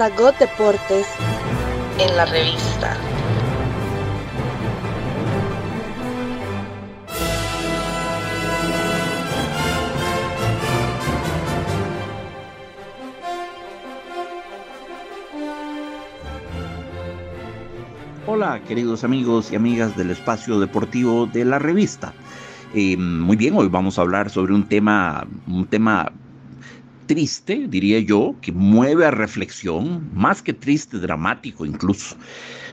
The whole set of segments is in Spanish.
Sagot Deportes en la revista. Hola queridos amigos y amigas del espacio deportivo de la revista. Eh, muy bien, hoy vamos a hablar sobre un tema, un tema triste, diría yo, que mueve a reflexión, más que triste, dramático incluso.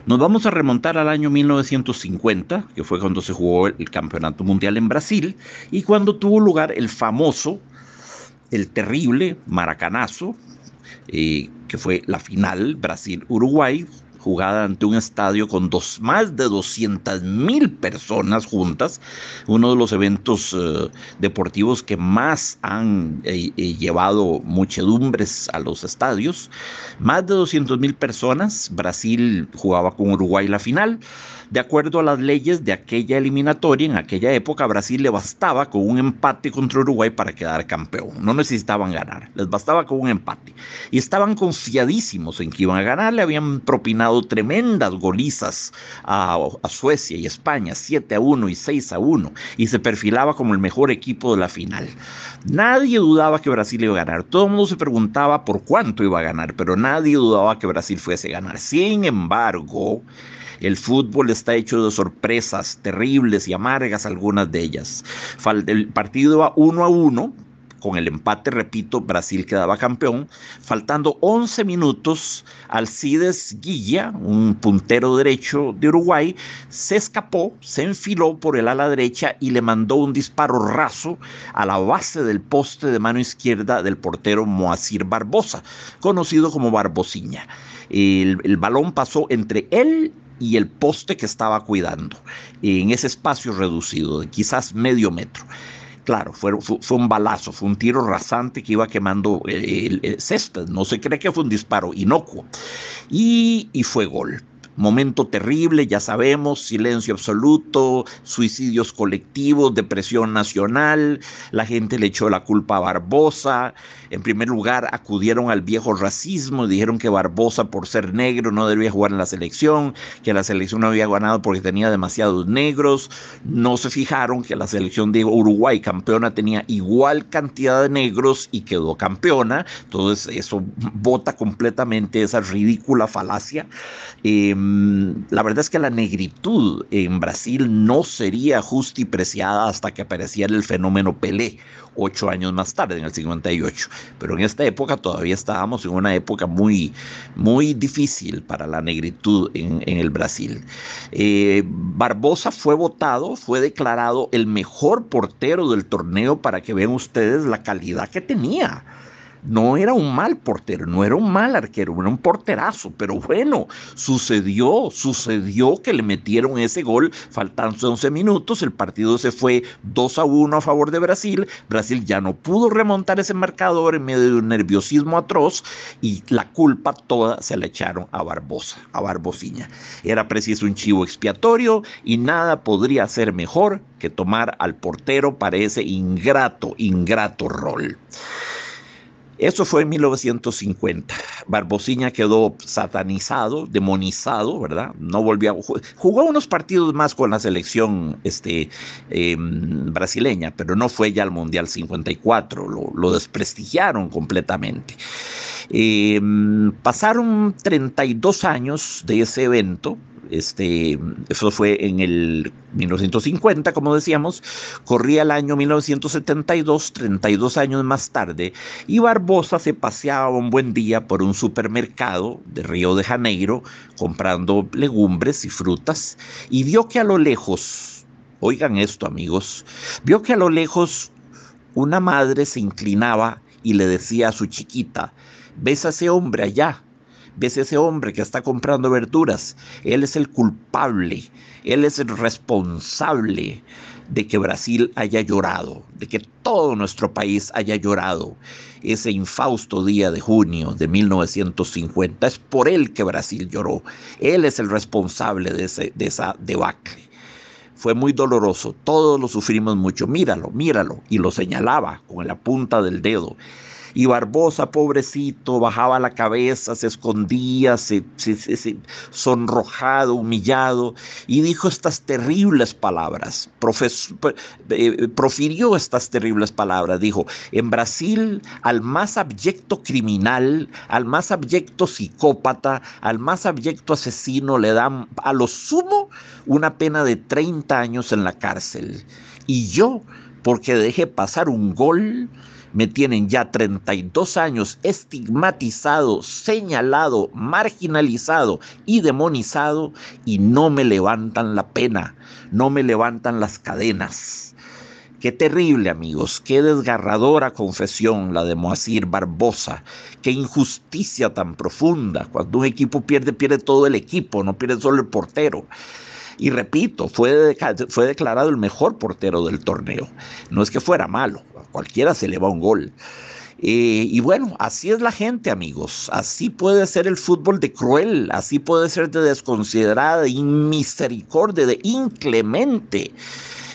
Nos vamos a remontar al año 1950, que fue cuando se jugó el Campeonato Mundial en Brasil y cuando tuvo lugar el famoso, el terrible Maracanazo, eh, que fue la final Brasil-Uruguay, jugada ante un estadio con dos, más de 200 mil personas juntas, uno de los eventos eh, deportivos que más han eh, eh, llevado muchedumbres a los estadios. Más de 200 mil personas, Brasil jugaba con Uruguay la final. De acuerdo a las leyes de aquella eliminatoria, en aquella época Brasil le bastaba con un empate contra Uruguay para quedar campeón. No necesitaban ganar, les bastaba con un empate. Y estaban confiadísimos en que iban a ganar, le habían propinado tremendas golizas a, Suecia y España, 7 a 1 y 6 a 1, y se perfilaba como el mejor equipo de la final. Nadie dudaba que Brasil iba a ganar, todo el mundo se preguntaba por cuánto iba a ganar, pero nadie dudaba que Brasil fuese a ganar. Sin embargo, el fútbol está hecho de sorpresas terribles y amargas, algunas de ellas. El partido iba uno a uno, con el empate, repito, Brasil quedaba campeón. Faltando 11 minutos, Alcides Guilla, un puntero derecho de Uruguay, se escapó, se enfiló por el ala derecha y le mandó un disparo raso a la base del poste de mano izquierda del portero Moacir Barbosa, conocido como Barbosiña. El, el balón pasó entre él y el poste que estaba cuidando en ese espacio reducido de quizás medio metro. Claro, fue, un balazo, fue un tiro rasante que iba quemando el, el, césped. No se cree que fue un disparo inocuo. Y, y fue gol. Momento terrible, ya sabemos, silencio absoluto, suicidios colectivos, depresión nacional, la gente le echó la culpa a Barbosa, en primer lugar acudieron al viejo racismo dijeron que Barbosa por ser negro no debía jugar en la selección, que la selección no había ganado porque tenía demasiados negros, no se fijaron que la selección de Uruguay campeona tenía igual cantidad de negros y quedó campeona, entonces eso bota completamente esa ridícula falacia. Eh, la verdad es que la negritud en Brasil no sería justa y preciada hasta que apareciera el fenómeno Pelé, ocho años más tarde, en el 58. Pero en esta época todavía estábamos en una época muy, muy difícil para la negritud en, en el Brasil. Eh, Barbosa fue votado, fue declarado el mejor portero del torneo para que vean ustedes la calidad que tenía no era un mal portero, no era un mal arquero, era un porterazo, pero bueno, sucedió, sucedió que le metieron ese gol faltando 11 minutos, el partido se fue 2 a 1 a favor de Brasil, Brasil ya no pudo remontar ese marcador en medio de un nerviosismo atroz y la culpa toda se la echaron a Barbosa, a Barbosiña. Era preciso un chivo expiatorio y nada podría ser mejor que tomar al portero para ese ingrato, ingrato rol. Eso fue en 1950. Barbosiña quedó satanizado, demonizado, ¿verdad? No volvió a jugó unos partidos más con la selección este, eh, brasileña, pero no fue ya al Mundial 54. Lo, lo desprestigiaron completamente. Eh, pasaron 32 años de ese evento, este, eso fue en el 1950, como decíamos, corría el año 1972, 32 años más tarde, y Barbosa se paseaba un buen día por un supermercado de Río de Janeiro comprando legumbres y frutas, y vio que a lo lejos, oigan esto amigos, vio que a lo lejos una madre se inclinaba y le decía a su chiquita, ves a ese hombre allá, ves ese hombre que está comprando verduras, él es el culpable, él es el responsable de que Brasil haya llorado, de que todo nuestro país haya llorado ese infausto día de junio de 1950. Es por él que Brasil lloró. Él es el responsable de, ese, de esa debacle. fue muy doloroso, todos lo sufrimos mucho, míralo, míralo, y lo señalaba con la punta del dedo. Y Barbosa, pobrecito, bajaba la cabeza, se escondía, se, sonrojado, humillado, y dijo estas terribles palabras, eh, profirió estas terribles palabras. Dijo, en Brasil al más abyecto criminal, al más abyecto psicópata, al más abyecto asesino le dan a lo sumo una pena de 30 años en la cárcel. Y yo, porque dejé pasar un gol, me tienen ya 32 años estigmatizado, señalado, marginalizado y demonizado y no me levantan la pena, no me levantan las cadenas. Qué terrible, amigos, qué desgarradora confesión la de Moacir Barbosa, qué injusticia tan profunda. Cuando un equipo pierde, pierde todo el equipo, no pierde solo el portero. Y repito, fue, fue declarado el mejor portero del torneo. No es que fuera malo, cualquiera se le va un gol. Eh, y bueno, así es la gente, amigos. Así puede ser el fútbol de cruel, así puede ser de desconsiderada, de inmisericordia, de inclemente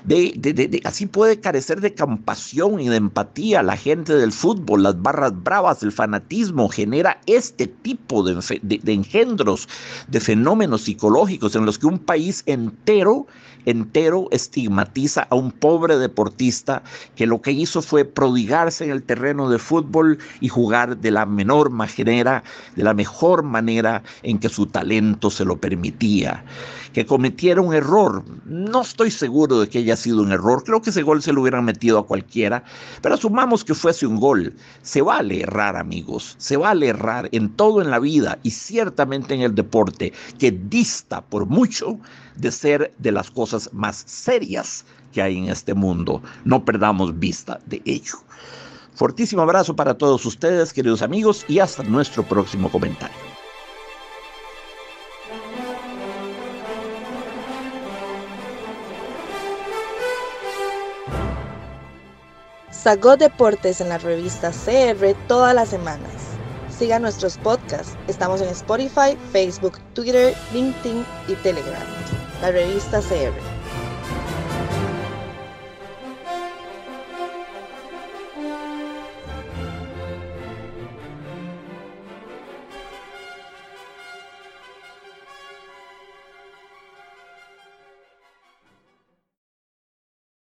de, así puede carecer de compasión y de empatía la gente del fútbol, las barras bravas, el fanatismo genera este tipo de, de engendros, de fenómenos psicológicos en los que un país entero entero estigmatiza a un pobre deportista que lo que hizo fue prodigarse en el terreno de fútbol y jugar de la menor manera, de la mejor manera en que su talento se lo permitía. Que cometiera un error, no estoy seguro de que sido un error, creo que ese gol se lo hubieran metido a cualquiera, pero asumamos que fuese un gol. Se vale errar, amigos, se vale errar en todo en la vida y ciertamente en el deporte, que dista por mucho de ser de las cosas más serias que hay en este mundo. No perdamos vista de ello. Fortísimo abrazo para todos ustedes, queridos amigos, y hasta nuestro próximo comentario. Sagot Deportes en la revista CR todas las semanas. Siga nuestros podcasts. Estamos en Spotify, Facebook, Twitter, LinkedIn y Telegram la revista CR.